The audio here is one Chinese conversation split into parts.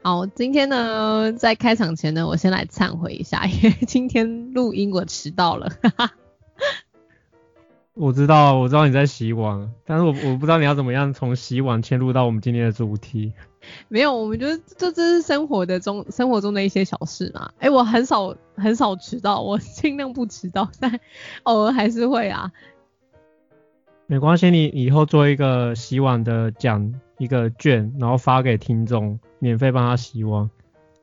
好，今天呢，在开场前呢，我先来忏悔一下，因为今天录音我迟到了。我知道，我知道你在洗碗，但是我我不知道你要怎么样从洗碗切入到我们今天的主题。没有，我们觉得这这是生活的中生活中的一些小事嘛。哎，我很少很少迟到，我尽量不迟到，但偶尔还是会啊。没关系，你以后做一个洗碗的奖一个券，然后发给听众，免费帮他洗碗。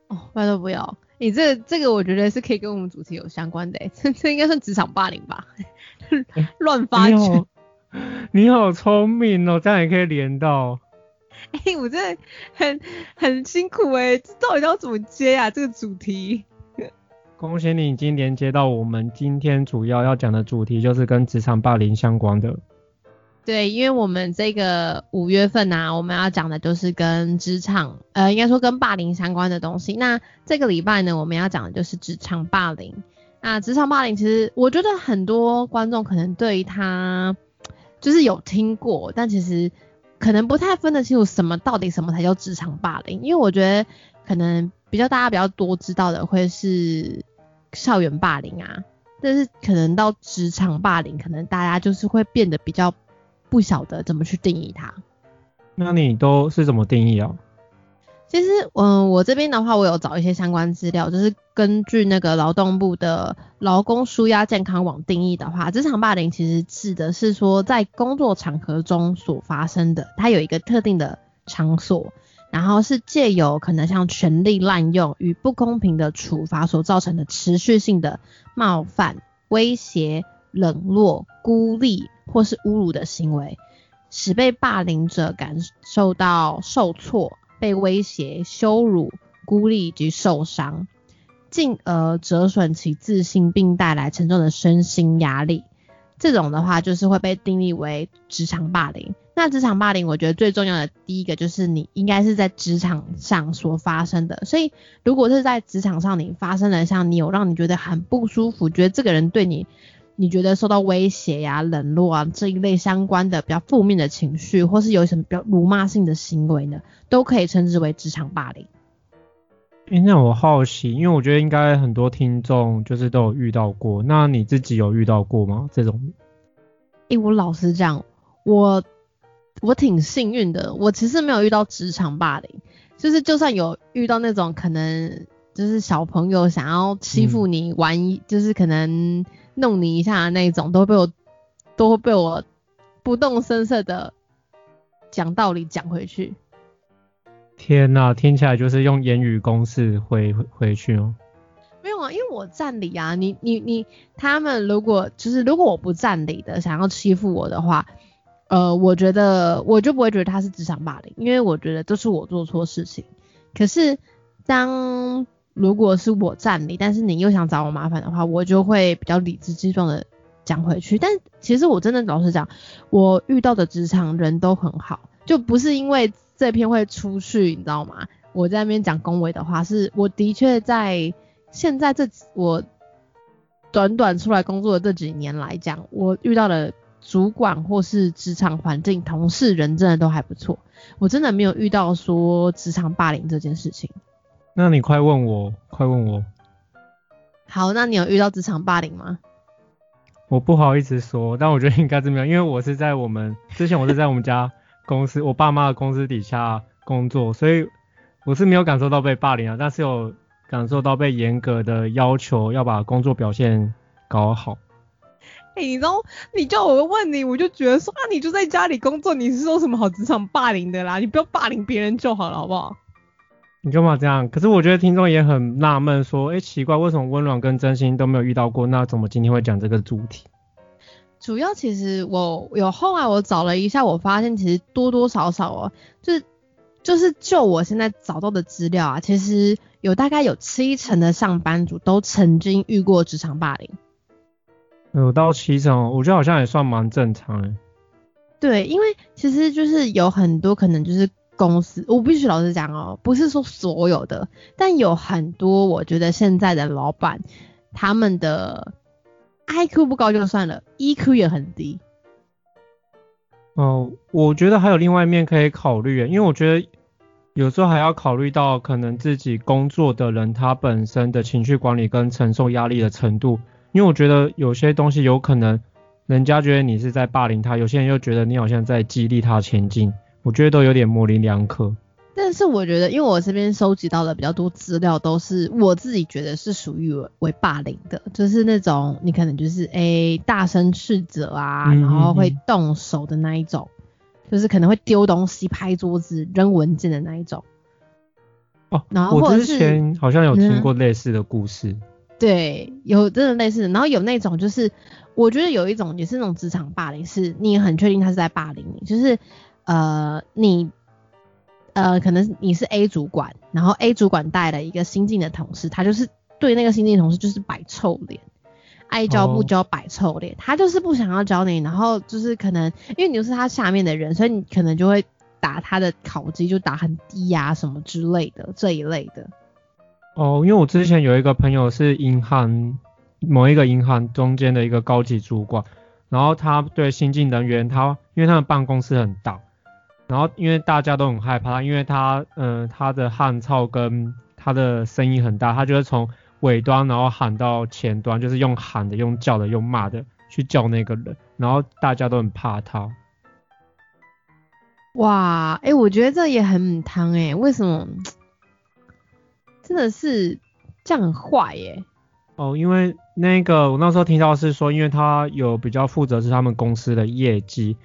哦，拜托不要，你这这个我觉得是可以跟我们主题有相关的，这这应该算职场霸凌吧？乱发券。你好聪明哦，这样也可以连到。哎，我真的很很辛苦哎，到底要怎么接啊？这个主题。恭喜你已经连接到我们今天主要要讲的主题，就是跟职场霸凌相关的。对，因为我们这个五月份呢，我们要讲的就是跟职场，呃，应该说跟霸凌相关的东西。那这个礼拜呢，我们要讲的就是职场霸凌。那职场霸凌，其实我觉得很多观众可能对他就是有听过，但其实可能不太分得清楚什么到底什么才叫职场霸凌。因为我觉得可能比较大家比较多知道的会是校园霸凌啊，但是可能到职场霸凌，可能大家就是会变得比较。不晓得怎么去定义它，那你都是怎么定义啊？其实，嗯，我这边的话，我有找一些相关资料，就是根据那个劳动部的劳工舒压健康网定义的话，职场霸凌其实指的是说在工作场合中所发生的，它有一个特定的场所，然后是借由可能像权力滥用与不公平的处罚所造成的持续性的冒犯、威胁。冷落、孤立或是侮辱的行为，使被霸凌者感受到受挫、被威胁、羞辱、孤立及受伤，进而折损其自信，并带来沉重的身心压力。这种的话，就是会被定义为职场霸凌。那职场霸凌，我觉得最重要的第一个就是你应该是在职场上所发生的。所以，如果是在职场上你发生的，像你有让你觉得很不舒服，觉得这个人对你。你觉得受到威胁呀、冷落啊这一类相关的比较负面的情绪，或是有什么比较辱骂性的行为呢，都可以称之为职场霸凌。哎，那我好奇，因为我觉得应该很多听众就是都有遇到过，那你自己有遇到过吗？这种？哎，我老实讲，我我挺幸运的，我其实没有遇到职场霸凌，就是就算有遇到那种可能就是小朋友想要欺负你玩，就是可能。弄你一下的那种，都被我都会被我不动声色的讲道理讲回去。天呐，听起来就是用言语攻势回回去哦。没有啊，因为我占理啊，你你你，他们如果就是如果我不占理的想要欺负我的话，呃，我觉得我就不会觉得他是职场霸凌，因为我觉得这是我做错事情。可是当如果是我占理，但是你又想找我麻烦的话，我就会比较理直气壮的讲回去。但其实我真的老实讲，我遇到的职场人都很好，就不是因为这篇会出去，你知道吗？我在那边讲恭维的话，是我的确在现在这我短短出来工作的这几年来讲，我遇到的主管或是职场环境、同事人真的都还不错，我真的没有遇到说职场霸凌这件事情。那你快问我，快问我。好，那你有遇到职场霸凌吗？我不好意思说，但我觉得应该是没有，因为我是在我们之前我是在我们家公司，我爸妈的公司底下工作，所以我是没有感受到被霸凌啊，但是有感受到被严格的要求要把工作表现搞好。哎，你知道，你叫我问你，我就觉得说啊，你就在家里工作，你是说什么好职场霸凌的啦？你不要霸凌别人就好了，好不好？你干嘛这样？可是我觉得听众也很纳闷，说，哎，奇怪，为什么温暖跟真心都没有遇到过？那怎么今天会讲这个主题？主要其实我有后来我找了一下，我发现其实多多少少哦，就是就是就我现在找到的资料啊，其实有大概有七成的上班族都曾经遇过职场霸凌。有到七成，我觉得好像也算蛮正常的。对，因为其实就是有很多可能就是公司，我必须老实讲哦，不是说所有的，但有很多我觉得现在的老板他们的 IQ 不高就算了，EQ 也很低。哦，我觉得还有另外一面可以考虑，因为我觉得有时候还要考虑到可能自己工作的人他本身的情绪管理跟承受压力的程度，因为我觉得有些东西有可能人家觉得你是在霸凌他，有些人又觉得你好像在激励他前进，我觉得都有点模棱两可。但是我觉得，因为我这边收集到的比较多资料，都是我自己觉得是属于为霸凌的，就是那种你可能就是诶大声斥责啊，然后会动手的那一种，就是可能会丢东西、拍桌子、扔文件的那一种。哦，然后我之前好像有听过类似的故事。对，有真的类似的，然后有那种就是我觉得有一种也是那种职场霸凌，是你很确定他是在霸凌你，就是呃你。呃，可能你是 A 主管，然后 A 主管带了一个新进的同事，他就是对那个新进同事就是摆臭脸，爱教不教摆臭脸，他就是不想要教你，然后就是可能因为你是他下面的人，所以你可能就会打他的考绩就打很低呀什么之类的这一类的。哦，因为我之前有一个朋友是银行某一个银行中间的一个高级主管，然后他对新进人员，他因为他们办公室很大。然后因为大家都很害怕，因为他，嗯，他的汗臭跟他的声音很大，他就会从尾端然后喊到前端，就是用喊的、用叫的、用骂的去叫那个人，然后大家都很怕他。哇，哎，我觉得这也很汤哎，为什么？真的是这样很坏耶。哦，因为那个我那时候听到是说，因为他有比较负责是他们公司的业绩。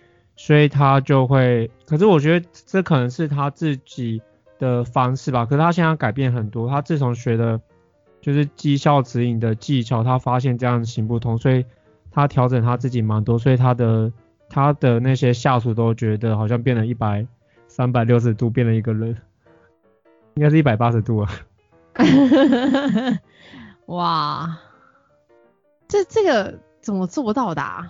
所以他就会，可是我觉得这可能是他自己的方式吧。可是他现在改变很多，他自从学的就是绩效指引的技巧，他发现这样行不通，所以他调整他自己蛮多。所以他的他的那些下属都觉得好像变了一百三百六十度变了一个人，应该是一百八十度啊。哇，这这个怎么做到的？啊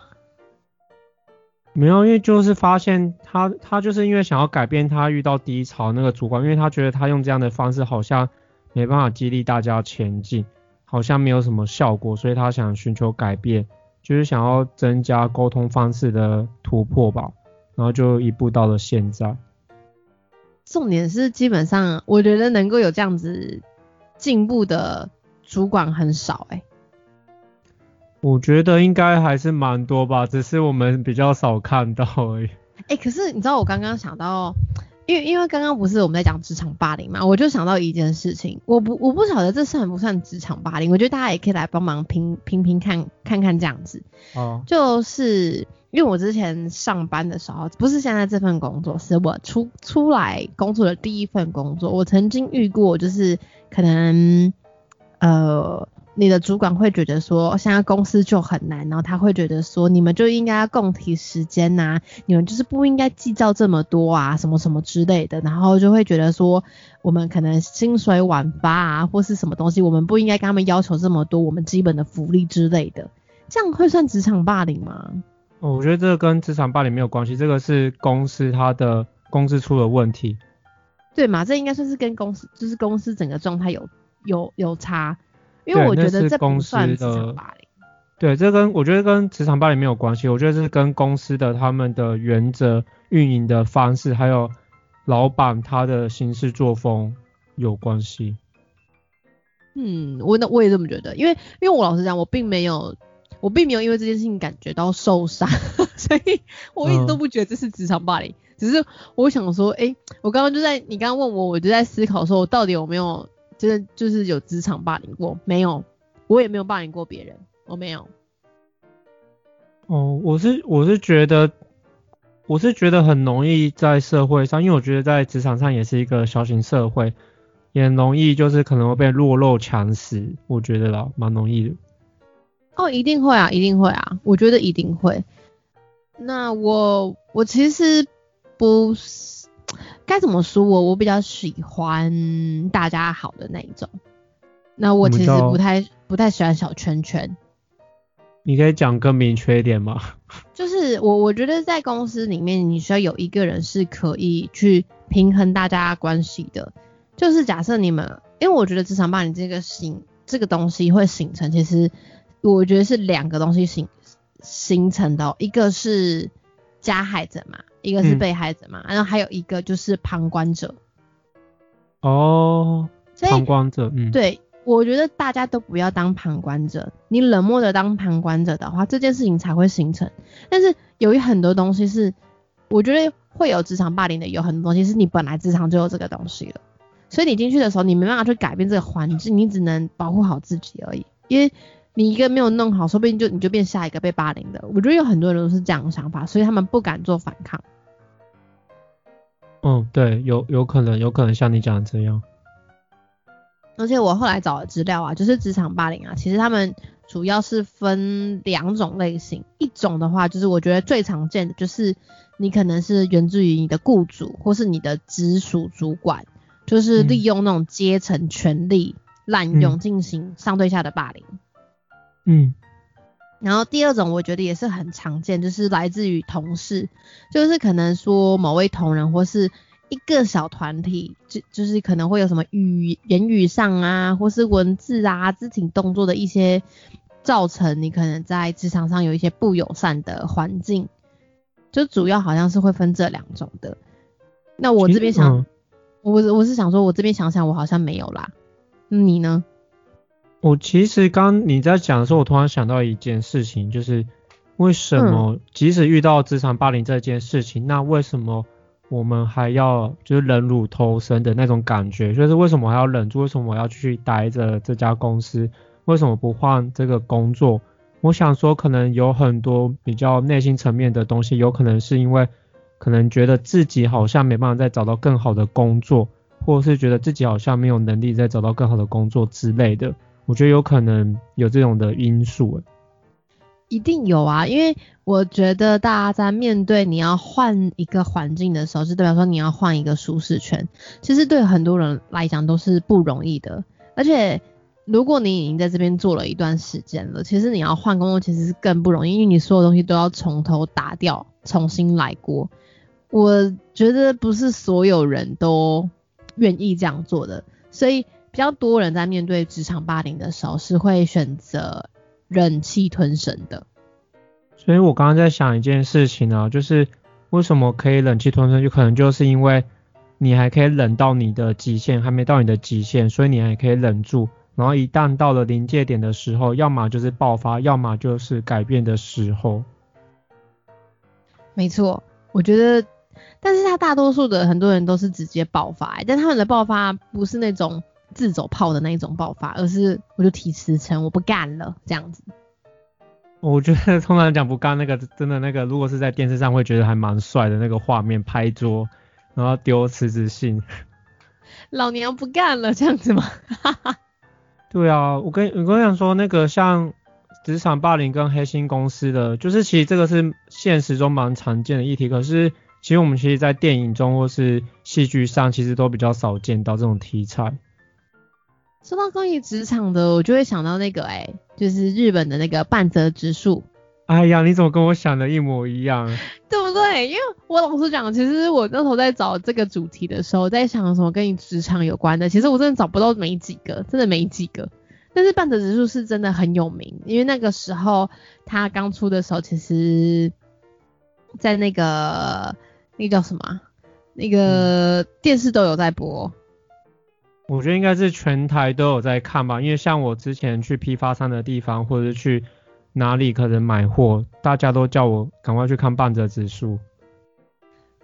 没有，因为就是发现他，他就是因为想要改变他遇到低潮那个主管，因为他觉得他用这样的方式好像没办法激励大家前进，好像没有什么效果，所以他想寻求改变，就是想要增加沟通方式的突破吧，然后就一步到了现在。重点是基本上我觉得能够有这样子进步的主管很少哎。我觉得应该还是蛮多吧，只是我们比较少看到而已。哎，可是你知道我刚刚想到，因为因为刚刚不是我们在讲职场霸凌嘛，我就想到一件事情，我不我不晓得这算不算职场霸凌，我觉得大家也可以来帮忙评评评看看看这样子。哦。就是因为我之前上班的时候，不是现在这份工作，是我出出来工作的第一份工作，我曾经遇过，就是可能呃。你的主管会觉得说，现在公司就很难，然后他会觉得说，你们就应该要共提时间呐，你们就是不应该计较这么多啊，什么什么之类的，然后就会觉得说，我们可能薪水晚发啊，或是什么东西，我们不应该跟他们要求这么多，我们基本的福利之类的，这样会算职场霸凌吗？哦，我觉得这个跟职场霸凌没有关系，这个是公司它的公司出了问题。对嘛，这应该算是跟公司，就是公司整个状态有有有差。因为我觉得这不算职场霸凌。对，这跟我觉得跟职场霸凌没有关系，我觉得是跟公司的他们的原则、运营的方式，还有老板他的行事作风有关系。嗯，我那我也这么觉得，因为因为我老实讲，我并没有我并没有因为这件事情感觉到受伤，所以我一直都不觉得这是职场霸凌。只是我想说，哎，我刚刚就在你刚刚问我，我就在思考说，我到底有没有。真的就是有职场霸凌过没有？我也没有霸凌过别人，我没有。哦，我是我是觉得，我是觉得很容易在社会上，因为我觉得在职场上也是一个小型社会，也容易就是可能会被弱肉强食，我觉得啦，蛮容易的。哦，一定会啊，一定会啊，我觉得一定会。那我我其实不是。该怎么说？我我比较喜欢大家好的那一种。那我其实不太不太喜欢小圈圈。你可以讲更明确一点吗？就是我我觉得在公司里面，你需要有一个人是可以去平衡大家关系的。就是假设你们，因为我觉得职场霸凌这个形这个东西会形成，其实我觉得是两个东西形形成的，一个是加害者嘛，一个是被害者嘛，然后还有一个就是旁观者。哦，旁观者，嗯，对。我觉得大家都不要当旁观者，你冷漠的当旁观者的话，这件事情才会形成。但是由于很多东西是，我觉得会有职场霸凌的，有很多东西是你本来职场就有这个东西了，所以你进去的时候，你没办法去改变这个环境，你只能保护好自己而已。因为你一个没有弄好，说不定就你就变下一个被霸凌的。我觉得有很多人都是这样的想法，所以他们不敢做反抗。嗯，对，有有可能，有可能像你讲的这样。而且我后来找的资料啊，就是职场霸凌啊，其实他们主要是分两种类型。一种的话，就是我觉得最常见的，就是你可能是源自于你的雇主或是你的直属主管，就是利用那种阶层权力滥用进行上对下的霸凌。嗯。然后第二种，我觉得也是很常见，就是来自于同事，就是可能说某位同仁或是。一个小团体，就就是可能会有什么语言语上啊，或是文字啊、肢体动作的一些造成你可能在职场上有一些不友善的环境，就主要好像是会分这两种的。那我这边想，我我是想说，我这边想想，我好像没有啦。你呢？我其实刚你在讲的时候，我突然想到一件事情，就是为什么即使遇到职场霸凌这件事情，那为什么？我们还要就是忍辱偷生的那种感觉，就是为什么还要忍住？为什么我要继续待着这家公司？为什么不换这个工作？我想说，可能有很多比较内心层面的东西，有可能是因为可能觉得自己好像没办法再找到更好的工作，或者是觉得自己好像没有能力再找到更好的工作之类的。我觉得有可能有这种的因素。一定有啊，因为我觉得大家在面对你要换一个环境的时候，就代表说你要换一个舒适圈。其实对很多人来讲都是不容易的，而且如果你已经在这边做了一段时间了，其实你要换工作其实是更不容易，因为你所有东西都要从头打掉，重新来过。我觉得不是所有人都愿意这样做的，所以比较多人在面对职场霸凌的时候是会选择。忍气吞声的，所以我刚刚在想一件事情啊，就是为什么可以忍气吞声，就可能就是因为你还可以忍到你的极限，还没到你的极限，所以你还可以忍住，然后一旦到了临界点的时候，要么就是爆发，要么就是改变的时候。没错，我觉得，但是他大多数的很多人都是直接爆发，但他们的爆发不是那种。自走炮的那一种爆发，而是我就提辞呈，我不干了这样子。我觉得通常讲不干那个真的那个，如果是在电视上会觉得还蛮帅的那个画面，拍桌然后丢辞职信。老娘不干了这样子吗？对啊，我跟我跟你讲说那个像职场霸凌跟黑心公司的，就是其实这个是现实中蛮常见的议题，可是其实我们其实在电影中或是戏剧上其实都比较少见到这种题材。说到关于职场的，我就会想到那个，哎，就是日本的那个半泽直树。哎呀，你怎么跟我想的一模一样？对不对？因为我老实讲，其实我那时候在找这个主题的时候，在想什么跟你职场有关的，其实我真的找不到没几个，真的没几个。但是半泽直树是真的很有名，因为那个时候他刚出的时候，其实，在那个那个叫什么，那个电视都有在播。我觉得应该是全台都有在看吧，因为像我之前去批发商的地方，或者是去哪里可能买货，大家都叫我赶快去看半泽直树。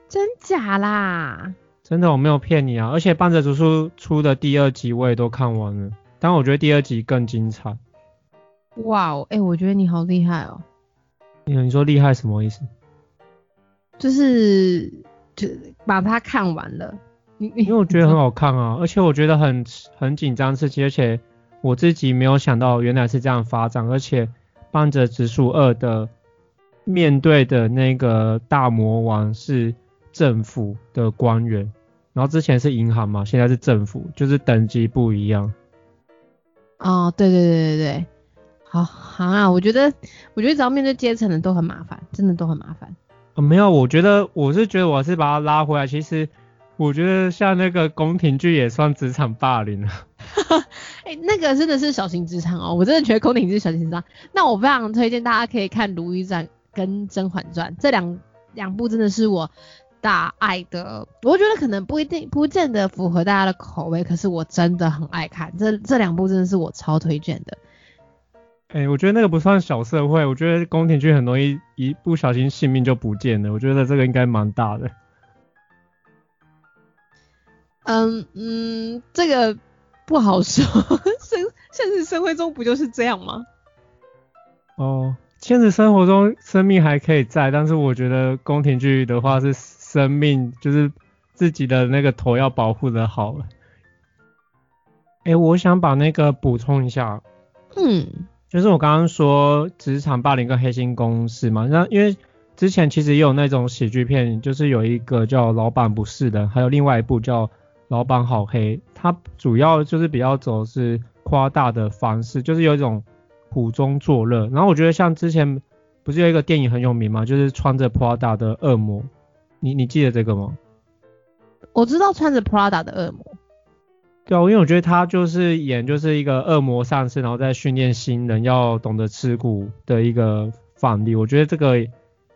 真假啦？真的，我没有骗你啊！而且半泽直树出的第二集我也都看完了，但我觉得第二集更精彩。哇哦，哎，我觉得你好厉害哦。你你说厉害什么意思？就是就把它看完了。因为我觉得很好看啊，而且我觉得很很紧张刺激，而且我自己没有想到原来是这样发展，而且半泽直树二的面对的那个大魔王是政府的官员，然后之前是银行嘛，现在是政府，就是等级不一样。哦，对对对对对，好好啊，我觉得我觉得只要面对阶层的都很麻烦，真的都很麻烦。呃，没有，我觉得我是觉得我是把他拉回来，其实我觉得像那个宫廷剧也算职场霸凌了。哎、那个真的是小型职场哦，我真的觉得宫廷剧是小型职场。那我非常推荐大家可以看《如懿传》跟《甄嬛传》这两两部，真的是我大爱的。我觉得可能不一定不见得符合大家的口味，可是我真的很爱看。这这两部真的是我超推荐的。哎、我觉得那个不算小社会，我觉得宫廷剧很容易一不小心性命就不见了，我觉得这个应该蛮大的。嗯嗯，这个不好说。现现实社会中不就是这样吗？哦，现实生活中生命还可以在，但是我觉得宫廷剧的话是生命，就是自己的那个头要保护的好了。哎、我想把那个补充一下，嗯就是我刚刚说职场霸凌跟黑心公司嘛，那因为之前其实也有那种喜剧片，就是有一个叫《老板不是人》，还有另外一部叫《老板好黑》，他主要就是比较走是夸大的方式，就是有一种苦中作乐。然后我觉得像之前不是有一个电影很有名嘛，就是穿着 Prada 的恶魔，你你记得这个吗？我知道穿着 Prada 的恶魔。对啊，因为我觉得他就是演就是一个恶魔上身，然后在训练新人要懂得吃苦的一个范例。我觉得这个，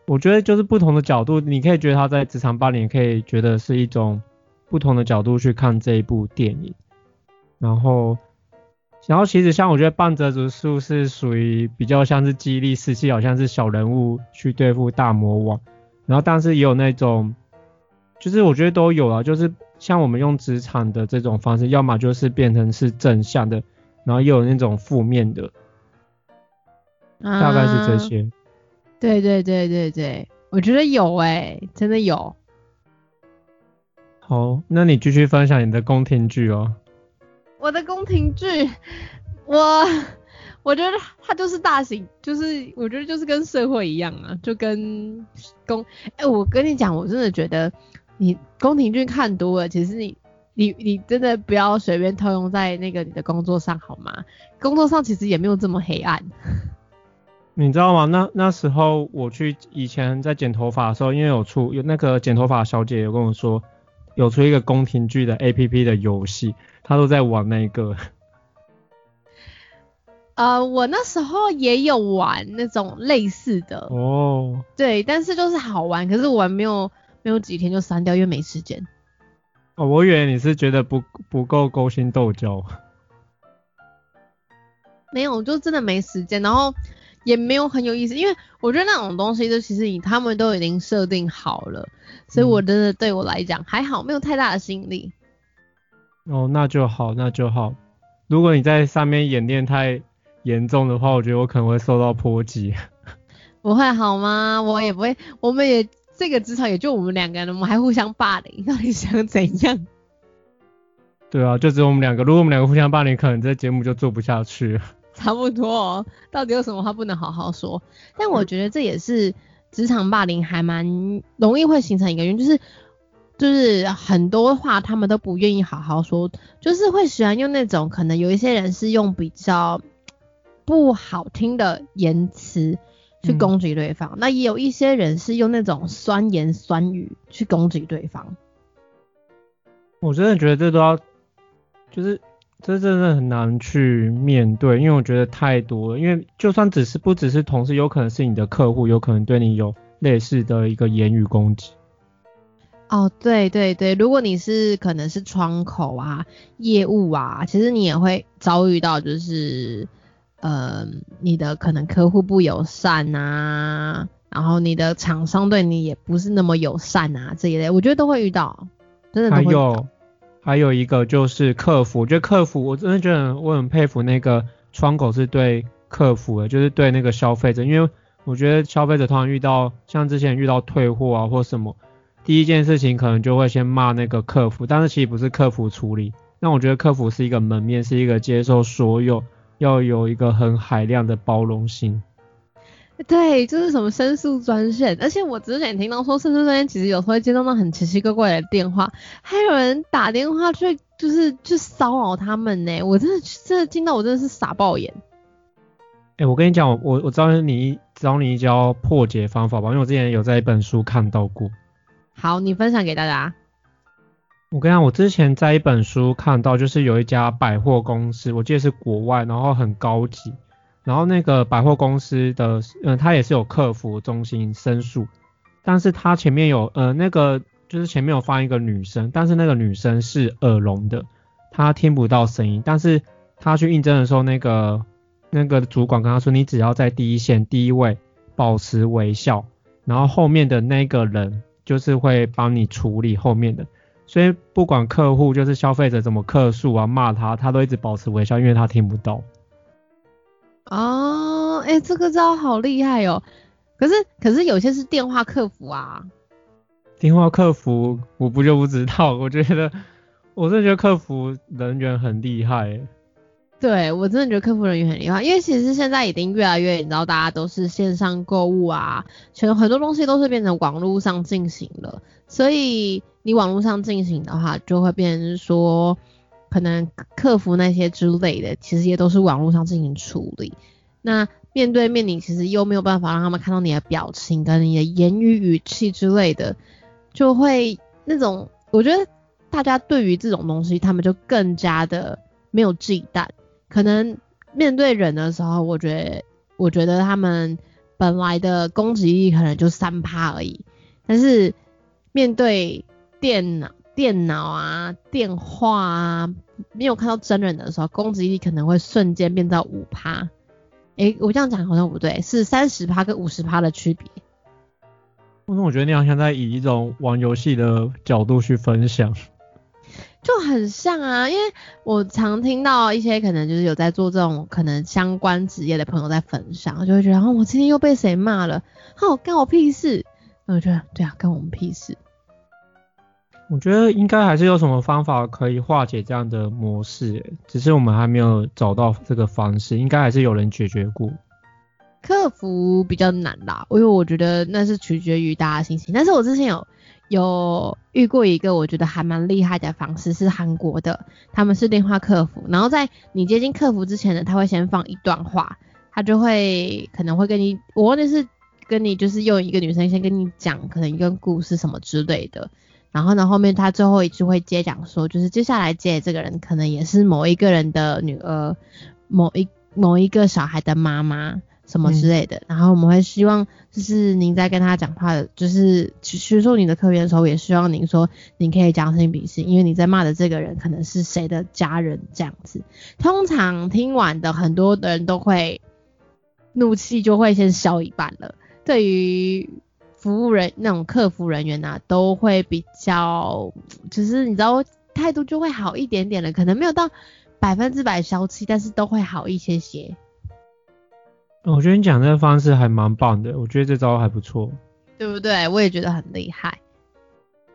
我觉得就是不同的角度，你可以觉得他在职场霸凌，也可以觉得是一种不同的角度去看这一部电影。然后，然后其实像我觉得半泽直树是属于比较像是激励士气，好像是小人物去对付大魔王。然后但是也有那种，就是我觉得都有啊，就是像我们用职场的这种方式，要么就是变成是正向的，然后也有那种负面的，大概是这啊。些。对对对对对，我觉得有哎、真的有。好，那你继续分享你的宫廷剧哦。我的宫廷剧，我我觉得它就是大型，就是我觉得就是跟社会一样啊，就跟宫。哎、我跟你讲，我真的觉得你宫廷剧看多了，其实你你你真的不要随便套用在那个你的工作上好吗？工作上其实也没有这么黑暗。你知道吗？那那时候我去以前在剪头发的时候，因为有出有那个剪头发小姐有跟我说，有出一个宫廷剧的 A P P 的游戏，他都在玩那个。呃，我那时候也有玩那种类似的，哦，对，但是就是好玩，可是我玩没有没有几天就删掉，因为没时间。哦，我以为你是觉得不不够勾心斗角。没有，就真的没时间，然后也没有很有意思，因为我觉得那种东西，就其实你他们都已经设定好了，所以我真的对我来讲还好，没有太大的吸引力。哦，那就好，那就好。如果你在上面演练太严重的话，我觉得我可能会受到波及。不会好吗？我也不会，我们也这个职场也就我们两个人，我们还互相霸凌，到底想怎样？对啊，就只有我们两个。如果我们两个互相霸凌，可能这节目就做不下去了。差不多哦，到底有什么话不能好好说？但我觉得这也是职场霸凌还蛮容易会形成一个原因，就是就是很多话他们都不愿意好好说，就是会喜欢用那种可能有一些人是用比较不好听的言辞去嗯攻击对方，那也有一些人是用那种酸言酸语去攻击对方。我真的觉得这都要，就是这真的很难去面对，因为我觉得太多了。因为就算只是不只是同事，有可能是你的客户，有可能对你有类似的一个言语攻击。哦，对对对，如果你是可能是窗口啊、业务啊，其实你也会遭遇到就是，呃，你的可能客户不友善啊，然后你的厂商对你也不是那么友善啊这一类，我觉得都会遇到，真的都会遇到。有还有一个就是客服，我觉得客服我真的觉得我很佩服那个窗口是对客服的，就是对那个消费者，因为我觉得消费者通常遇到像之前遇到退货啊或什么，第一件事情可能就会先骂那个客服，但是其实不是客服处理。那我觉得客服是一个门面，是一个接受所有，要有一个很海量的包容心。对，就是什么申诉专线，而且我之前听到说申诉专线其实有时候会接到那很奇奇怪怪的电话，还有人打电话去就是去骚扰他们呢，我真的真的听到我真的是傻爆眼。哎、我跟你讲，我我我知道你教你一教破解方法吧，因为我之前有在一本书看到过。好，你分享给大家。我跟你讲，我之前在一本书看到，就是有一家百货公司，我记得是国外，然后很高级，然后那个百货公司的，嗯、他也是有客服中心申诉，但是他前面有，呃，那个就是前面有放一个女生，但是那个女生是耳聋的，她听不到声音，但是她去应征的时候，那个那个主管跟她说，你只要在第一线第一位保持微笑，然后后面的那个人就是会帮你处理后面的。所以不管客户就是消费者怎么客诉啊骂他，他都一直保持微笑，因为他听不到。哦，哎、这个招好厉害哦。可是可是有些是电话客服啊。电话客服我不就不知道，我觉得我真的觉得客服人员很厉害欸。对我真的觉得客服人员很厉害，因为其实现在已经越来越，你知道大家都是线上购物啊，全很多东西都是变成网络上进行了，所以你网络上进行的话，就会变成是说，可能客服那些之类的，其实也都是网络上进行处理。那面对面，你其实又没有办法让他们看到你的表情跟你的言语语气之类的，就会那种，我觉得大家对于这种东西，他们就更加的没有忌惮。可能面对人的时候，我觉得，我觉得他们本来的攻击力可能就三趴而已，但是面对电脑、电脑啊、电话啊，没有看到真人的时候，攻击力可能会瞬间变到五趴。诶，我这样讲好像不对，是三十趴跟五十趴的区别。为什么我觉得你好像在以一种玩游戏的角度去分享？就很像啊，因为我常听到一些可能就是有在做这种可能相关职业的朋友在分享，就会觉得，哦，我今天又被谁骂了，哦，干我屁事。那我觉得，对啊，干我们屁事。我觉得应该还是有什么方法可以化解这样的模式，只是我们还没有找到这个方式，应该还是有人解决过。客服比较难啦，因为我觉得那是取决于大家心情。但是我之前有有遇过一个我觉得还蛮厉害的方式，是韩国的，他们是电话客服，然后在你接近客服之前呢，他会先放一段话，他就会可能会跟你，我忘记是跟你就是用一个女生先跟你讲可能一个故事什么之类的，然后呢后面他最后一句会接讲说，就是接下来接的这个人可能也是某一个人的女儿，某一某一个小孩的妈妈。什么之类的，然后我们会希望，就是您在跟他讲话的，就是叙述你的客源的时候，也希望您说，您可以将心比心，因为你在骂的这个人可能是谁的家人这样子。通常听完的很多的人都会怒气就会先消一半了。对于服务人那种客服人员啊，都会比较，就是你知道态度就会好一点点了，可能没有到百分之百消气，但是都会好一些些。我觉得你讲这个方式还蛮棒的，我觉得这招还不错。对不对？我也觉得很厉害。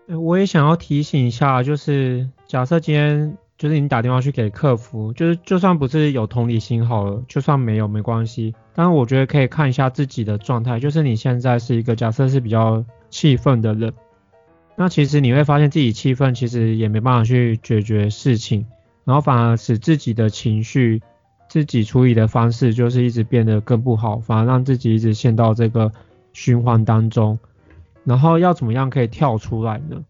呃我也想要提醒一下，就是假设今天就是你打电话去给客服，就是就算不是有同理心好了，就算没有没关系。但是我觉得可以看一下自己的状态，就是你现在是一个假设是比较气愤的人，那其实你会发现自己气愤，其实也没办法去解决事情，然后反而使自己的情绪、自己处理的方式就是一直变得更不好，反而让自己一直陷到这个循环当中。然后要怎么样可以跳出来呢？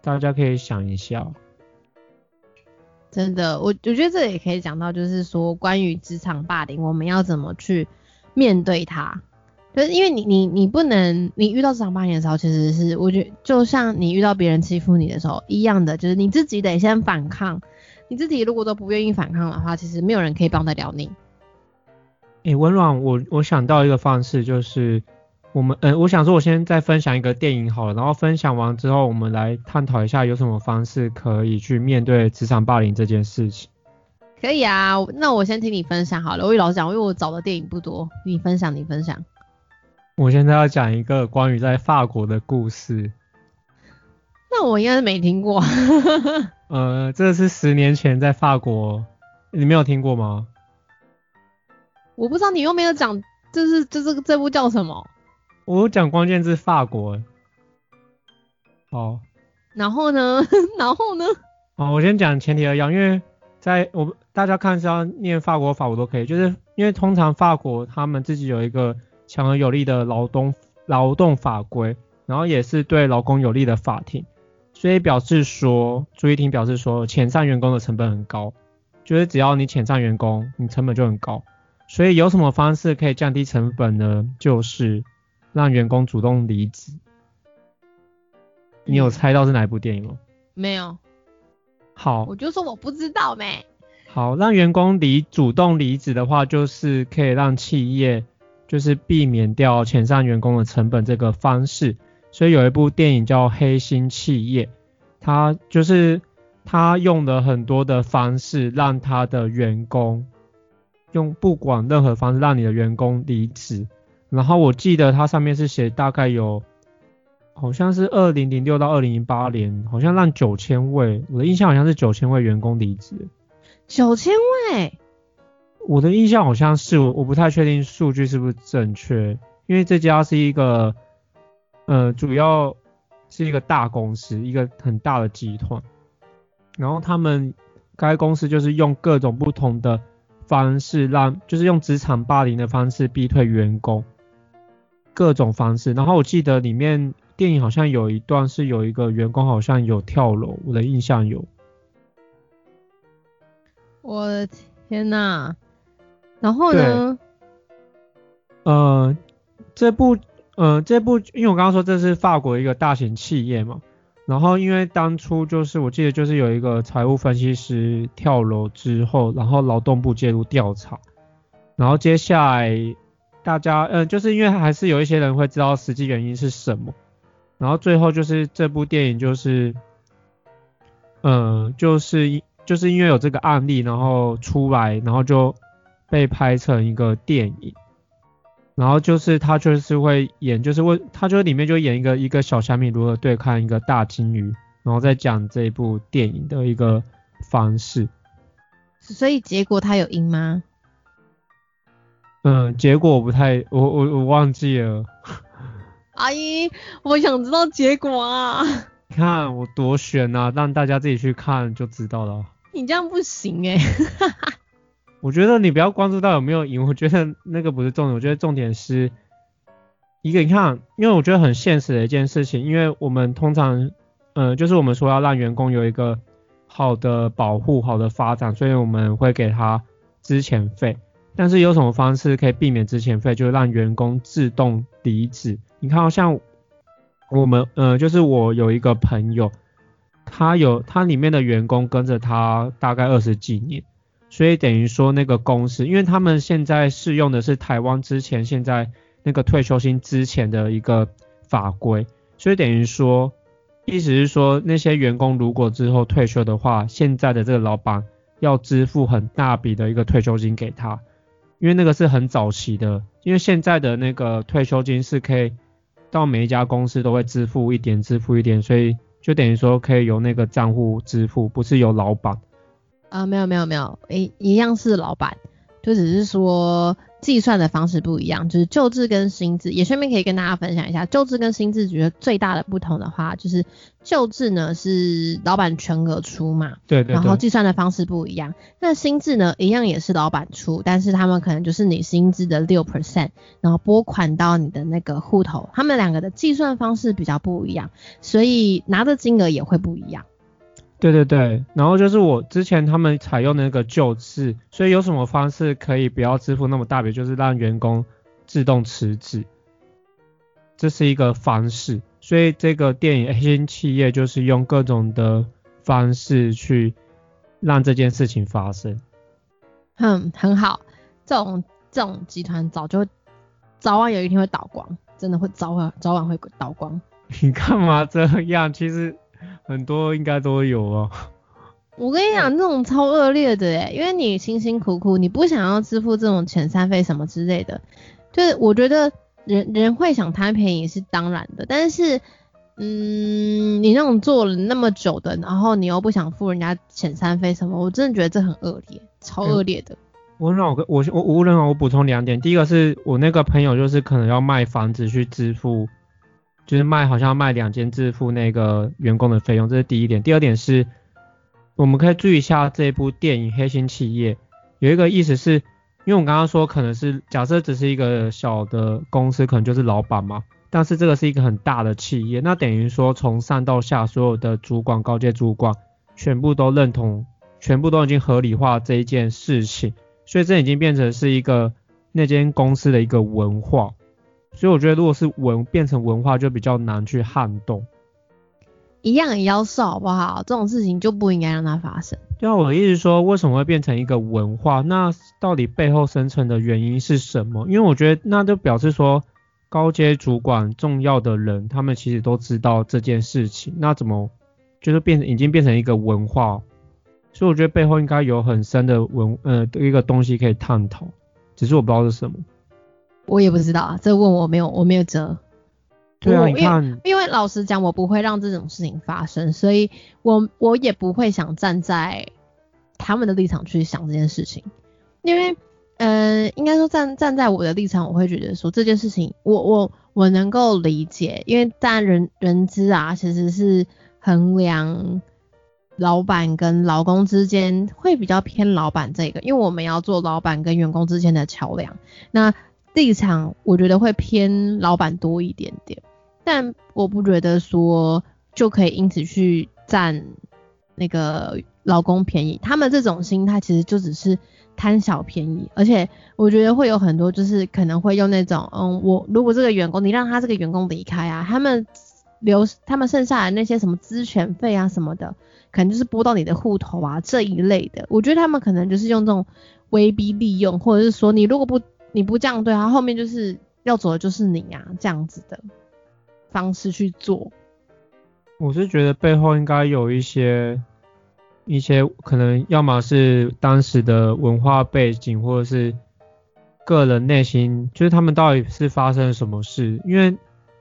大家可以想一下。真的，我我觉得这也可以讲到，就是说关于职场霸凌，我们要怎么去面对它。就是因为你你你不能，你遇到职场霸凌的时候，其实是我觉得就像你遇到别人欺负你的时候一样的，就是你自己得先反抗。你自己如果都不愿意反抗的话，其实没有人可以帮得了你。诶，温暖，我我想到一个方式，就是我们，呃，我想说，我先再分享一个电影好了，然后分享完之后，我们来探讨一下有什么方式可以去面对职场霸凌这件事情。可以啊，那我先听你分享好了。我与老实讲，因为我找的电影不多，你分享，你分享。我现在要讲一个关于在法国的故事。那我应该是没听过。呃，这是十年前在法国，你没有听过吗？我不知道你又没有讲，就是这这这部叫什么？我讲关键字法国。哦，然后呢？然后呢？哦，我先讲前提而要，因为在我大家看是要念法国法我都可以，就是因为通常法国他们自己有一个强而有力的劳动劳动法规，然后也是对劳工有利的法庭，所以表示说，朱一婷表示说，遣散员工的成本很高，就是只要你遣散员工，你成本就很高。所以有什么方式可以降低成本呢？就是让员工主动离职。你有猜到是哪一部电影吗？没有。好，我就说我不知道没。好，让员工离主动离职的话，就是可以让企业就是避免掉遣散员工的成本这个方式。所以有一部电影叫《黑心企业》，它就是它用了很多的方式让他的员工。用不管任何方式让你的员工离职，然后我记得它上面是写大概有，好像是二零零六到二零零八年，好像让九千位，我的印象好像是九千位员工离职。九千位？我的印象好像是，我不太确定数据是不是正确，因为这家是一个，呃，主要是一个大公司，一个很大的集团，然后他们该公司就是用各种不同的。方式让就是用职场霸凌的方式逼退员工，各种方式。然后我记得里面电影好像有一段是有一个员工好像有跳楼，我的印象有。我的天呐！然后呢？呃，这部呃这部，因为我刚刚说这是法国一个大型企业嘛。然后因为当初就是我记得就是有一个财务分析师跳楼之后，然后劳动部介入调查，然后接下来大家嗯就是因为还是有一些人会知道实际原因是什么，然后最后就是这部电影就是嗯就是就是因为有这个案例然后出来，然后就被拍成一个电影。然后就是他就是会演，就是为他就里面就演一个一个小虾米如何对抗一个大金鱼，然后再讲这一部电影的一个方式。所以结果他有赢吗？嗯，结果我不太，我我我忘记了。阿姨，我想知道结果啊！看我多悬啊，让大家自己去看就知道了。你这样不行哎。我觉得你不要关注到有没有赢，我觉得那个不是重点。我觉得重点是一个，你看，因为我觉得很现实的一件事情，因为我们通常，呃，就是我们说要让员工有一个好的保护、好的发展，所以我们会给他资遣费。但是有什么方式可以避免之前费，就是让员工自动离职？你看，像我们，呃，就是我有一个朋友，他有他里面的员工跟着他大概二十几年。所以等于说那个公司，因为他们现在适用的是台湾之前现在那个退休金之前的一个法规，所以等于说，意思是说那些员工如果之后退休的话，现在的这个老板要支付很大笔的一个退休金给他，因为那个是很早期的，因为现在的那个退休金是可以到每一家公司都会支付一点，支付一点，所以就等于说可以由那个账户支付，不是由老板。啊，没有没有没有，一一样是老板，就只是说计算的方式不一样，就是旧制跟新制，也顺便可以跟大家分享一下，旧制跟新制觉得最大的不同的话，就是旧制呢是老板全额出嘛，对对，然后计算的方式不一样，那新制呢一样也是老板出，但是他们可能就是你薪资的六 percent，然后拨款到你的那个户头，他们两个的计算方式比较不一样，所以拿的金额也会不一样。对对对，然后就是我之前他们采用那个旧制，所以有什么方式可以不要支付那么大笔，就是让员工自动辞职，这是一个方式。所以这个电影黑心企业就是用各种的方式去让这件事情发生。嗯，很好，这种这种集团早就早晚有一天会倒光，真的会早晚早晚会倒光。你干嘛这样？其实。很多应该都有哦。我跟你讲，那种超恶劣的诶，因为你辛辛苦苦，你不想要支付这种遣散费什么之类的，就是我觉得人人会想贪便宜是当然的，但是，嗯，你那种做了那么久的，然后你又不想付人家遣散费什么，我真的觉得这很恶劣，超恶劣的。我让我我我无论我补充两点，第一个是我那个朋友就是可能要卖房子去支付。就是卖，好像要卖两间支付那个员工的费用，这是第一点。第二点是，我们可以注意一下这部电影《黑心企业》，有一个意思是，因为我刚刚说可能是假设只是一个小的公司，可能就是老板嘛，但是这个是一个很大的企业，那等于说从上到下所有的主管、高阶主管全部都认同，全部都已经合理化这一件事情，所以这已经变成是一个那间公司的一个文化，所以我觉得如果是文变成文化，就比较难去撼动。一样也要受，好不好？这种事情就不应该让它发生。对啊，我的意思说，为什么会变成一个文化？那到底背后深层的原因是什么？因为我觉得那就表示说，高阶主管、重要的人，他们其实都知道这件事情。那怎么就是变成已经变成一个文化？所以我觉得背后应该有很深的文呃一个东西可以探讨，只是我不知道是什么。我也不知道啊，这问我没有，我没有辙。对啊，你看，因为老实讲，我不会让这种事情发生，所以我我也不会想站在他们的立场去想这件事情，因为，呃，应该说站站在我的立场，我会觉得说这件事情，我我我能够理解，因为在人人资啊，其实是衡量老板跟劳工之间会比较偏老板这个，因为我们要做老板跟员工之间的桥梁，那。立场我觉得会偏老板多一点点，但我不觉得说就可以因此去占那个老公便宜。他们这种心态其实就只是贪小便宜，而且我觉得会有很多就是可能会用那种，嗯，我如果这个员工你让他这个员工离开啊，他们留他们剩下来那些什么资权费啊什么的，可能就是拨到你的户头啊这一类的。我觉得他们可能就是用这种威逼利诱，或者是说你如果不你不这样对他，后面就是要走的就是你啊，这样子的方式去做。我是觉得背后应该有一些一些可能，要么是当时的文化背景，或者是个人内心，就是他们到底是发生了什么事。因为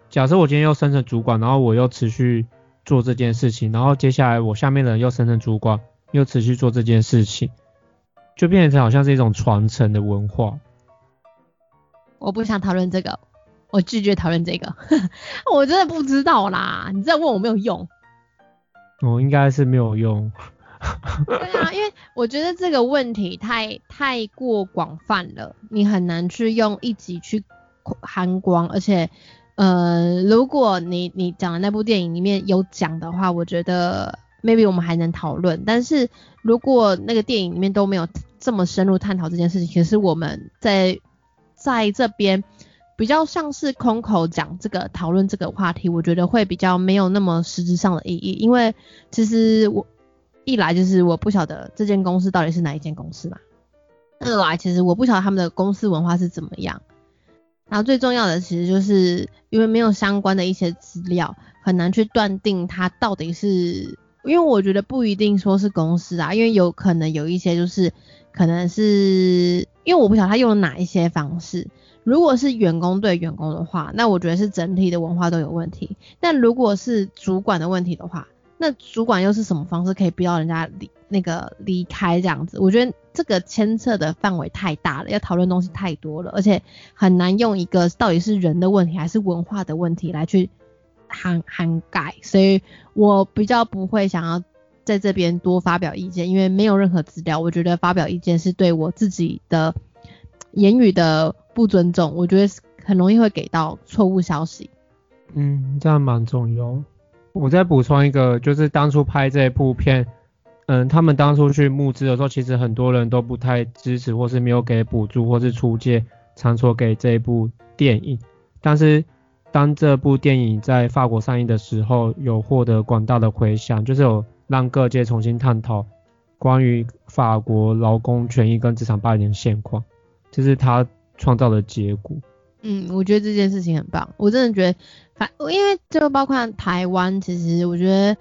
假设我今天又升成主管，然后我又持续做这件事情，然后接下来我下面的人又升成主管，又持续做这件事情，就变成好像是一种传承的文化。我不想讨论这个，我拒绝讨论这个，我真的不知道啦，你再问我没有用。哦，应该是没有用。对啊，因为我觉得这个问题太太过广泛了，你很难去用一集去含光，而且，呃，如果你你讲的那部电影里面有讲的话，我觉得 maybe 我们还能讨论，但是如果那个电影里面都没有这么深入探讨这件事情，其实我们在。在这边比较像是空口讲这个讨论这个话题，我觉得会比较没有那么实质上的意义，因为其实我一来就是我不晓得这间公司到底是哪一间公司嘛，二来其实我不晓得他们的公司文化是怎么样，然后最重要的其实就是因为没有相关的一些资料，很难去断定它到底是，因为我觉得不一定说是公司啊，因为有可能有一些就是可能是。因为我不晓得他用了哪一些方式。如果是员工对员工的话，那我觉得是整体的文化都有问题。但如果是主管的问题的话，那主管又是什么方式可以逼到人家离那个离开这样子？我觉得这个牵扯的范围太大了，要讨论东西太多了，而且很难用一个到底是人的问题还是文化的问题来去涵涵盖。所以我比较不会想要。在这边多发表意见，因为没有任何资料，我觉得发表意见是对我自己的言语的不尊重，我觉得很容易会给到错误消息。嗯，这样蛮重要。我再补充一个，就是当初拍这部片，嗯，他们当初去募资的时候，其实很多人都不太支持，或是没有给补助，或是出借场所给这一部电影。但是当这部电影在法国上映的时候，有获得广大的回响，就是有。让各界重新探讨关于法国劳工权益跟职场霸凌的现况，这是他创造的结果。嗯，我觉得这件事情很棒，我真的觉得，反因为就包括台湾，其实我觉得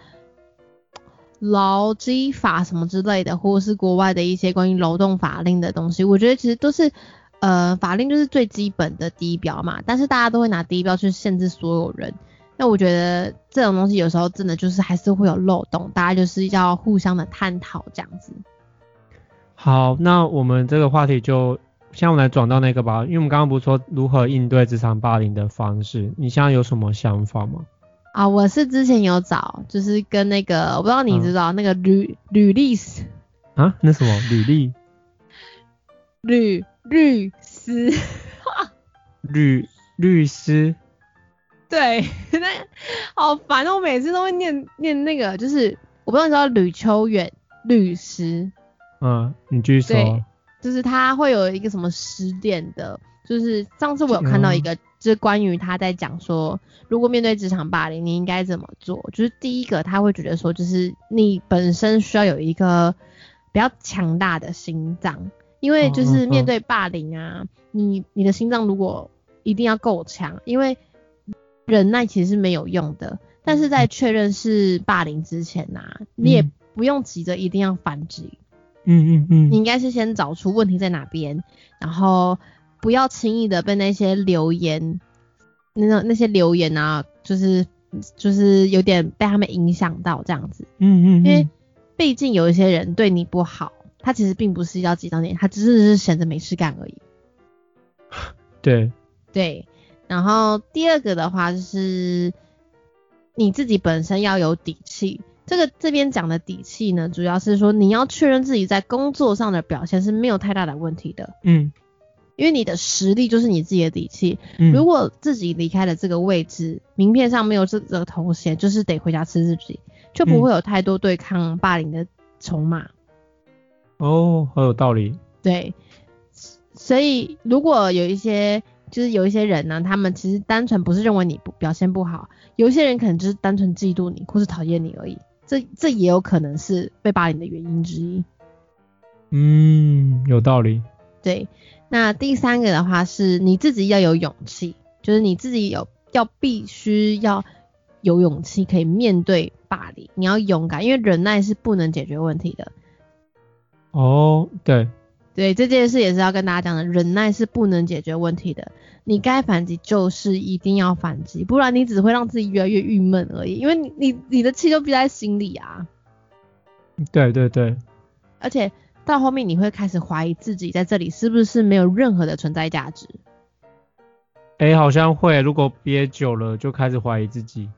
劳基法什么之类的，或者是国外的一些关于劳动法令的东西，我觉得其实都是呃法令就是最基本的低标嘛，但是大家都会拿低标去限制所有人。那我觉得这种东西有时候真的就是还是会有漏洞，大家就是要互相的探讨这样子。好，那我们这个话题就现在我们来转到那个吧，因为我们刚刚不是说如何应对职场霸凌的方式，你现在有什么想法吗？啊，我是之前有找，就是跟那个我不知道你知道那个履履历啊，那什么履历？律律师。律律师。对，那好烦哦！我每次都会念念那个，就是我不知道你知道吕秋远律师。嗯，你继续说。就是他会有一个什么十点的，就是上次我有看到一个，就是关于他在讲说，如果面对职场霸凌，你应该怎么做？就是第一个，他会觉得说，就是你本身需要有一个比较强大的心脏，因为就是面对霸凌啊，你你的心脏如果一定要够强，因为忍耐其实是没有用的。但是在确认是霸凌之前呐，你也不用急着一定要反击。嗯嗯嗯，你应该是先找出问题在哪边，然后不要轻易的被那些留言，那种那些留言啊，就是就是有点被他们影响到这样子。嗯嗯，因为毕竟有一些人对你不好，他其实并不是要激到你，他只是是闲着没事干而已。对对，然后第二个的话就是你自己本身要有底气。这个这边讲的底气呢，主要是说你要确认自己在工作上的表现是没有太大的问题的。嗯，因为你的实力就是你自己的底气。嗯，如果自己离开了这个位置，名片上没有这个头衔，就是得回家吃自己，就不会有太多对抗霸凌的筹码。哦，好有道理。对，所以如果有一些就是有一些人呢，他们其实单纯不是认为你不表现不好，有一些人可能就是单纯嫉妒你或是讨厌你而已。这这也有可能是被霸凌的原因之一。嗯，有道理。对，那第三个的话是你自己要有勇气，就是你自己有要必须要有勇气可以面对霸凌，你要勇敢，因为忍耐是不能解决问题的。哦，对。对，这件事也是要跟大家讲的，忍耐是不能解决问题的。你该反击就是一定要反击，不然你只会让自己越来越郁闷而已，因为你你你的气都憋在心里啊。对对对。而且到后面你会开始怀疑自己在这里是不是没有任何的存在价值。哎，好像会，如果憋久了就开始怀疑自己。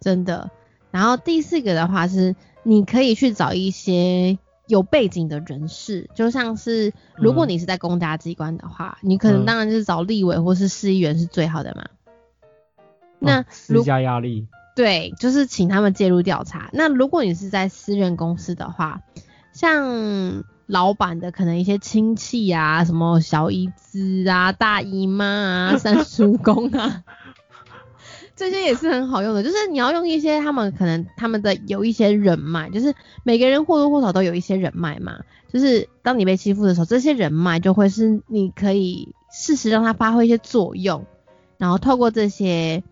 真的。然后第四个的话是，你可以去找一些。有背景的人士，就像是如果你是在公家机关的话，你可能当然就是找立委或是市议员是最好的嘛。那施加压力。对，就是请他们介入调查。那如果你是在私人公司的话，像老板的可能一些亲戚啊，什么小姨子啊、大姨妈啊、三叔公啊。这些也是很好用的，就是你要用一些他们可能他们的有一些人脉，就是每个人或多或少都有一些人脉嘛。就是当你被欺负的时候，这些人脉就会是你可以适时让他发挥一些作用，然后透过这些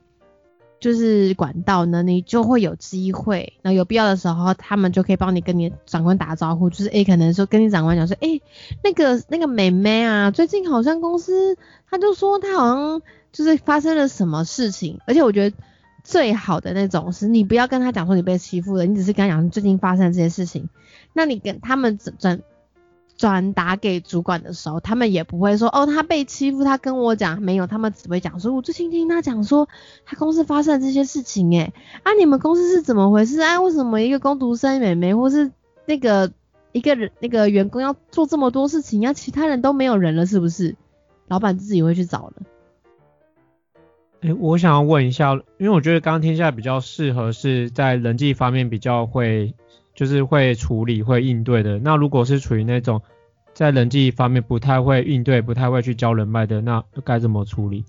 就是管道呢，你就会有机会。那有必要的时候，他们就可以帮你跟你长官打招呼，就是诶，可能说跟你长官讲说，诶，那个那个美眉啊，最近好像公司他就说他好像。就是发生了什么事情，而且我觉得最好的那种是你不要跟他讲说你被欺负了，你只是跟他讲最近发生这些事情。那你跟他们转转达给主管的时候，他们也不会说哦他被欺负，他跟我讲没有，他们只会讲说我最近听他讲说他公司发生这些事情，哎，啊你们公司是怎么回事？啊为什么一个工读生妹妹或是那个一个人那个员工要做这么多事情，要其他人都没有人了是不是？老板自己会去找了。哎，我想要问一下，因为我觉得刚刚听下来比较适合是在人际方面比较会，就是会处理、会应对的。那如果是处于那种在人际方面不太会应对、不太会去交人脉的，那该怎么处理？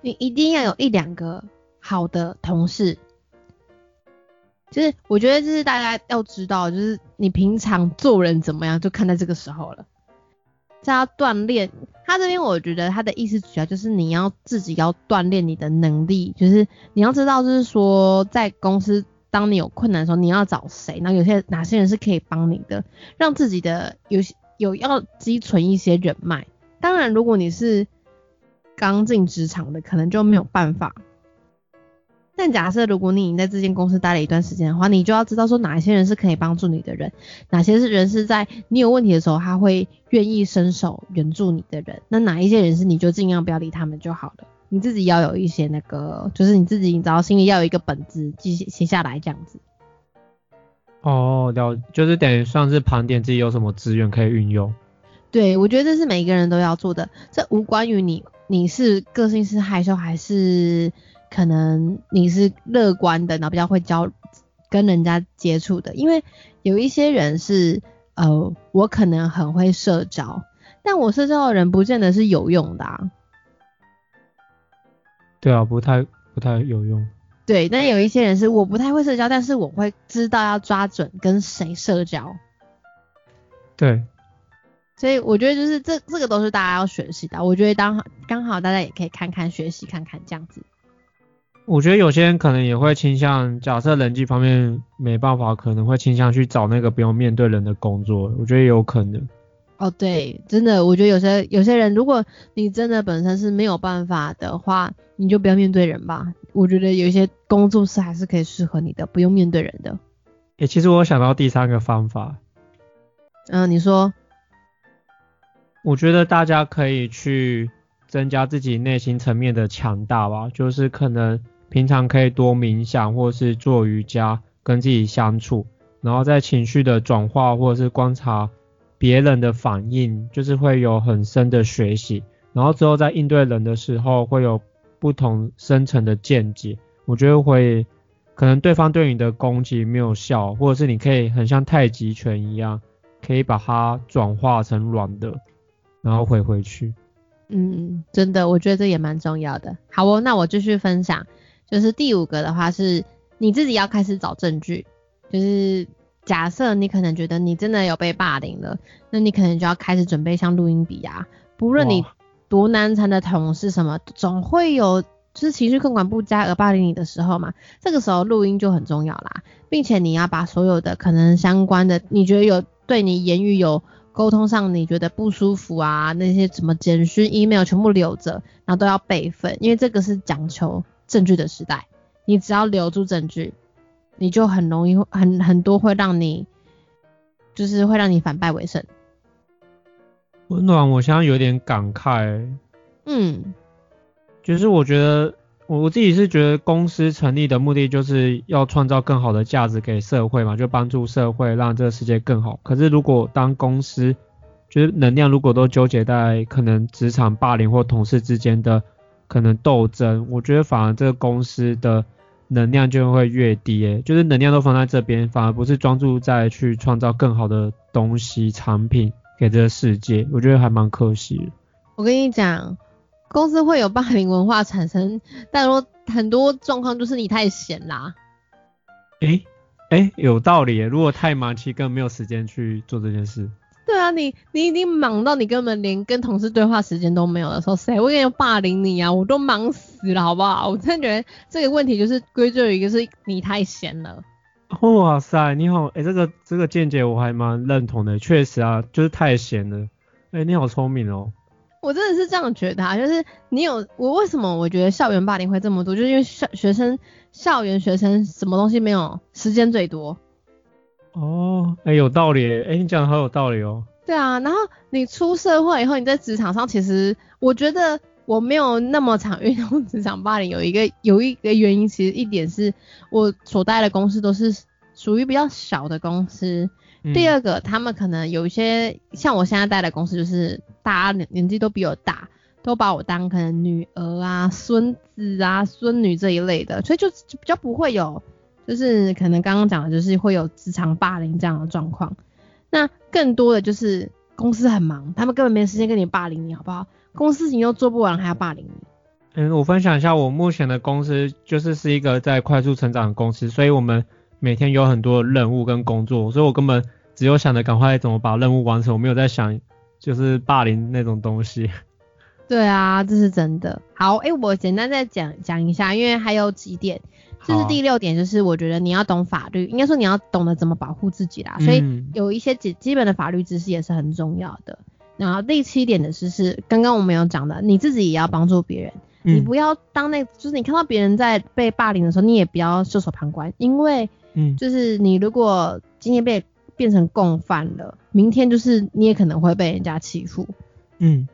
你一定要有一两个好的同事，就是我觉得就是大家要知道，就是你平常做人怎么样，就看在这个时候了。在要锻炼，他这边我觉得他的意思主要就是你要自己要锻炼你的能力，就是你要知道，就是说在公司当你有困难的时候，你要找谁，然后有些哪些人是可以帮你的，让自己的有有要积存一些人脉。当然，如果你是刚进职场的，可能就没有办法。但假设如果你已经在这间公司待了一段时间的话，你就要知道说哪一些人是可以帮助你的人，哪些是人是在你有问题的时候他会愿意伸手援助你的人，那哪一些人是你就尽量不要理他们就好了。你自己要有一些那个，就是你自己你知道心里要有一个本子记写下来这样子。哦，了，就是等于算是盘点自己有什么资源可以运用。对，我觉得这是每一个人都要做的，这无关于你你是个性是害羞还是可能你是乐观的，然后比较会交跟人家接触的，因为有一些人是呃，我可能很会社交，但我社交的人不见得是有用的啊。对啊，不太不太有用。对，但有一些人是我不太会社交，但是我会知道要抓准跟谁社交。对。所以我觉得就是这这个都是大家要学习的，我觉得刚好刚好大家也可以看看学习看看这样子。我觉得有些人可能也会倾向，假设人际方面没办法，可能会倾向去找那个不用面对人的工作，我觉得有可能。哦，对，真的，我觉得有些有些人，如果你真的本身是没有办法的话，你就不要面对人吧。我觉得有一些工作是还是可以适合你的，不用面对人的。诶，其实我想到第三个方法。嗯，你说。我觉得大家可以去增加自己内心层面的强大吧，就是可能平常可以多冥想，或是做瑜伽，跟自己相处，然后在情绪的转化或者是观察别人的反应，就是会有很深的学习，然后之后在应对人的时候会有不同深层的见解。我觉得会可能对方对你的攻击没有效，或者是你可以很像太极拳一样，可以把它转化成软的。然后回回去，嗯，真的，我觉得这也蛮重要的。好哦，那我继续分享，就是第五个的话是你自己要开始找证据，就是假设你可能觉得你真的有被霸凌了，那你可能就要开始准备像录音笔啊，不论你多难缠的同事什么，总会有就是情绪控管不佳而霸凌你的时候嘛，这个时候录音就很重要啦，并且你要把所有的可能相关的，你觉得有对你言语有。沟通上你觉得不舒服啊，那些什么简讯、email 全部留着，然后都要备份，因为这个是讲求证据的时代。你只要留住证据，你就很容易很很多会让你，就是会让你反败为胜。温暖，我现在有点感慨。嗯，就是我觉得。我自己是觉得公司成立的目的就是要创造更好的价值给社会嘛，就帮助社会让这个世界更好。可是如果当公司就是能量如果都纠结在可能职场霸凌或同事之间的可能斗争，我觉得反而这个公司的能量就会越低，诶，就是能量都放在这边，反而不是专注在去创造更好的东西产品给这个世界，我觉得还蛮可惜。我跟你讲。公司会有霸凌文化产生，但说很多状况就是你太闲啦。诶诶，有道理。如果太忙，其实根本没有时间去做这件事。对啊，你你已经忙到你根本连跟同事对话时间都没有的时候，谁会要霸凌你啊？我都忙死了，好不好？我真的觉得这个问题就是归咎于一个是你太闲了。哇塞，你好，诶，这个这个见解我还蛮认同的，确实啊，就是太闲了。诶，你好聪明哦。我真的是这样觉得，就是你有我为什么我觉得校园霸凌会这么多，就是因为校学生校园学生什么东西没有时间最多。哦，哎有道理，哎你讲的好有道理哦。对啊，然后你出社会以后，你在职场上其实我觉得我没有那么常遇到职场霸凌，有一个 有一个原因，其实一点是我所待的公司都是属于比较小的公司。第二个，他们可能有一些像我现在待的公司，就是大家年纪都比我大，都把我当可能女儿啊、孙子啊、孙女这一类的，所以就比较不会有，就是可能刚刚讲的，就是会有职场霸凌这样的状况。那更多的就是公司很忙，他们根本没时间跟你霸凌你，好不好？公司事情又做不完，还要霸凌你。嗯，我分享一下，我目前的公司就是是一个在快速成长的公司，所以我们每天有很多任务跟工作，所以我根本。只有想着赶快怎么把任务完成，我没有在想就是霸凌那种东西。对啊，这是真的。好，哎，我简单再讲讲一下，因为还有几点，这是第六点，就是我觉得你要懂法律，应该说你要懂得怎么保护自己啦。所以有一些基基本的法律知识也是很重要的。然后第七点的是是刚刚我们有讲的，你自己也要帮助别人，你不要当那，就是你看到别人在被霸凌的时候，你也不要袖手旁观，因为，嗯，就是你如果今天被变成共犯了，明天就是你也可能会被人家欺负。嗯，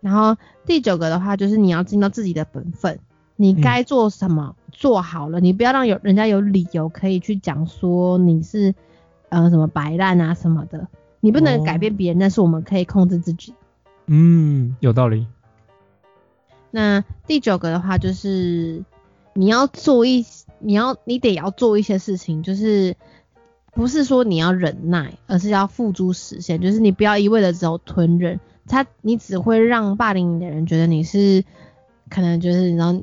然后第九个的话就是你要尽到自己的本分，你该做什么做好了，你不要让有人家有理由可以去讲说你是呃什么白烂啊什么的，你不能改变别人，但是我们可以控制自己。嗯，有道理。那第九个的话就是你要做一，你要你得要做一些事情，就是不是说你要忍耐，而是要付诸实现，就是你不要一味的只有吞忍，他你只会让霸凌你的人觉得你是可能就是然后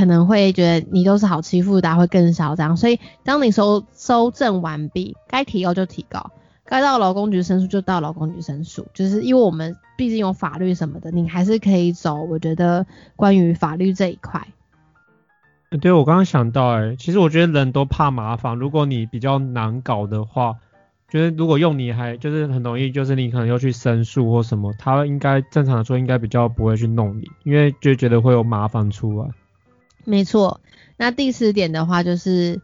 可能会觉得你都是好欺负的，会更嚣张。所以当你收收证完毕，该提高就提高。该到劳工局申诉就到劳工局申诉，就是因为我们毕竟有法律什么的，你还是可以走。我觉得关于法律这一块，对我刚刚想到，哎，其实我觉得人都怕麻烦，如果你比较难搞的话，觉得如果用你还就是很容易，就是你可能要去申诉或什么，他应该正常的说应该比较不会去弄你，因为就觉得会有麻烦出来。没错，那第四点的话就是。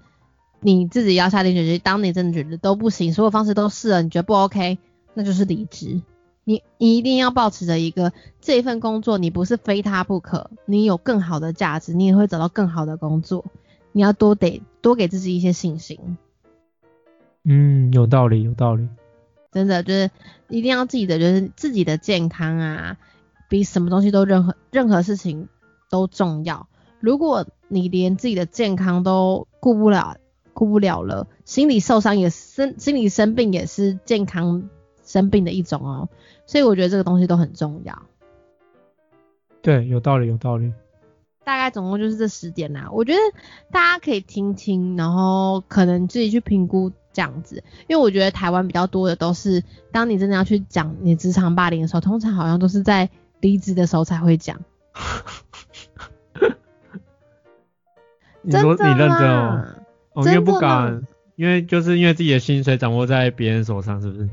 你自己要下定决心，当你真的觉得都不行，所有方式都试了，你觉得不 OK，那就是离职。你你一定要保持着一个这一份工作，你不是非他不可，你有更好的价值，你也会找到更好的工作。你要多得多给自己一些信心。嗯，有道理，有道理。真的就是一定要记得，就是自己的健康啊，比什么东西都任何任何事情都重要。如果你连自己的健康都顾不了，顾不了了，心理受伤也生，心理生病也是健康生病的一种哦，所以我觉得这个东西都很重要。对，有道理，有道理。大概总共就是这十点啦，我觉得大家可以听听，然后可能自己去评估这样子，因为我觉得台湾比较多的都是，当你真的要去讲你职场霸凌的时候，通常好像都是在离职的时候才会讲。你说你认真哦。因为不敢，因为就是因为自己的薪水掌握在别人手上，是不是？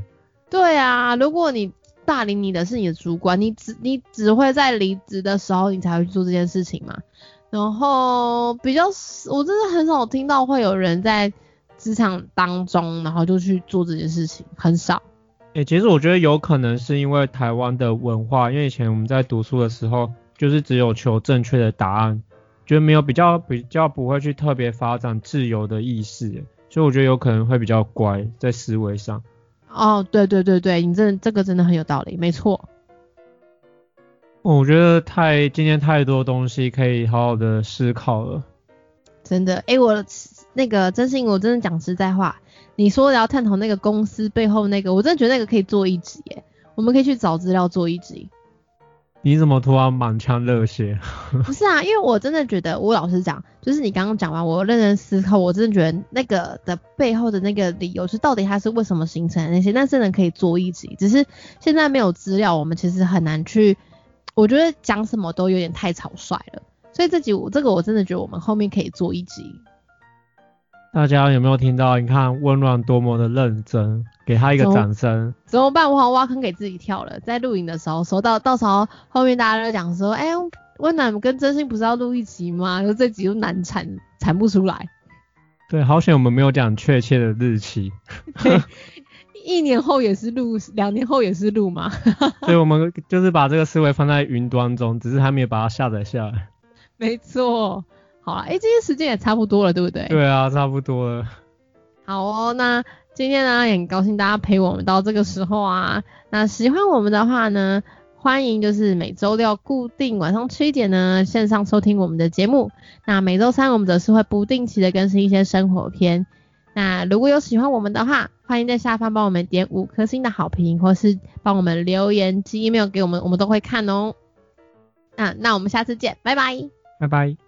对啊，如果你霸凌你的是你的主管，你只你只会在离职的时候你才会去做这件事情嘛。然后比较，我真的很少听到会有人在职场当中，然后就去做这件事情，很少。诶，其实我觉得有可能是因为台湾的文化，因为以前我们在读书的时候，就是只有求正确的答案。觉得没有比较比较不会去特别发展自由的意识，所以我觉得有可能会比较乖在思维上。哦，对对对对，你这这个真的很有道理，没错。我觉得太今天太多东西可以好好的思考了。真的，哎，我那个真心，我真的讲实在话，你说要探讨那个公司背后那个，我真的觉得那个可以做一集，耶，我们可以去找资料做一集。你怎么突然满腔热血？不是啊，因为我真的觉得，我老实讲，就是你刚刚讲完，我认真思考，我真的觉得那个的背后的那个理由是到底它是为什么形成的那些，那真的可以做一集。只是现在没有资料，我们其实很难去，我觉得讲什么都有点太草率了。所以这集我这个我真的觉得我们后面可以做一集。大家有没有听到？你看温暖多么的认真，给他一个掌声。怎么办？我好像挖坑给自己跳了。在录影的时候，说到到时候后面大家都讲说，哎，温暖跟真心不是要录一集吗？就这集又难产，产不出来。对，好险我们没有讲确切的日期。一年后也是录，两年后也是录嘛。所以我们就是把这个思维放在云端中，只是还没有把它下载下来。没错。好了，哎，今天时间也差不多了，对不对？对啊，差不多了。好哦，那今天呢也很高兴大家陪我们到这个时候啊。那喜欢我们的话呢，欢迎就是每周六固定晚上七点呢线上收听我们的节目。那每周三我们则是会不定期的更新一些生活片。那如果有喜欢我们的话，欢迎在下方帮我们点五颗星的好评，或是帮我们留言寄 email 给我们，我们都会看哦。那那我们下次见，拜拜。拜拜。